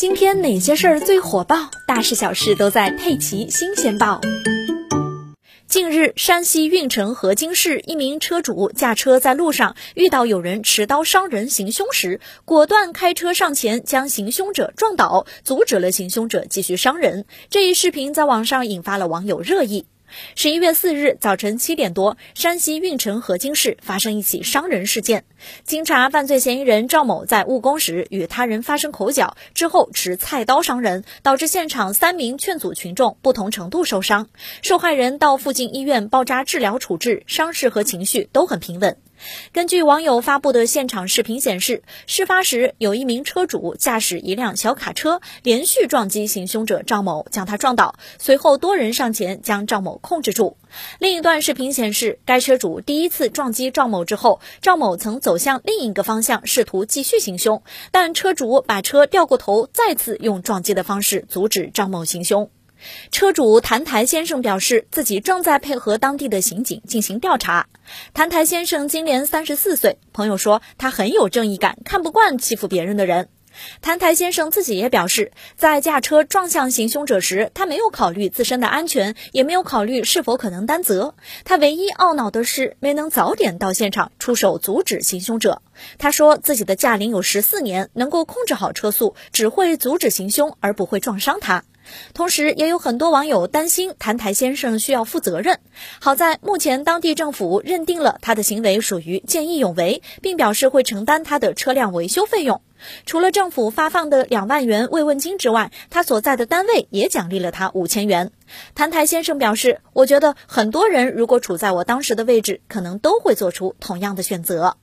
今天哪些事儿最火爆？大事小事都在《佩奇新鲜报》。近日，山西运城河津市一名车主驾车在路上遇到有人持刀伤人行凶时，果断开车上前将行凶者撞倒，阻止了行凶者继续伤人。这一视频在网上引发了网友热议。十一月四日早晨七点多，山西运城河津市发生一起伤人事件。经查，犯罪嫌疑人赵某在务工时与他人发生口角，之后持菜刀伤人，导致现场三名劝阻群众不同程度受伤。受害人到附近医院包扎治疗处置，伤势和情绪都很平稳。根据网友发布的现场视频显示，事发时有一名车主驾驶一辆小卡车连续撞击行凶者赵某，将他撞倒。随后多人上前将赵某控制住。另一段视频显示，该车主第一次撞击赵某之后，赵某曾走向另一个方向，试图继续行凶，但车主把车掉过头，再次用撞击的方式阻止赵某行凶。车主谭台先生表示，自己正在配合当地的刑警进行调查。谭台先生今年三十四岁，朋友说他很有正义感，看不惯欺负别人的人。谭台先生自己也表示，在驾车撞向行凶者时，他没有考虑自身的安全，也没有考虑是否可能担责。他唯一懊恼的是没能早点到现场出手阻止行凶者。他说自己的驾龄有十四年，能够控制好车速，只会阻止行凶，而不会撞伤他。同时，也有很多网友担心谭台先生需要负责任。好在目前当地政府认定了他的行为属于见义勇为，并表示会承担他的车辆维修费用。除了政府发放的两万元慰问金之外，他所在的单位也奖励了他五千元。谭台先生表示：“我觉得很多人如果处在我当时的位置，可能都会做出同样的选择。”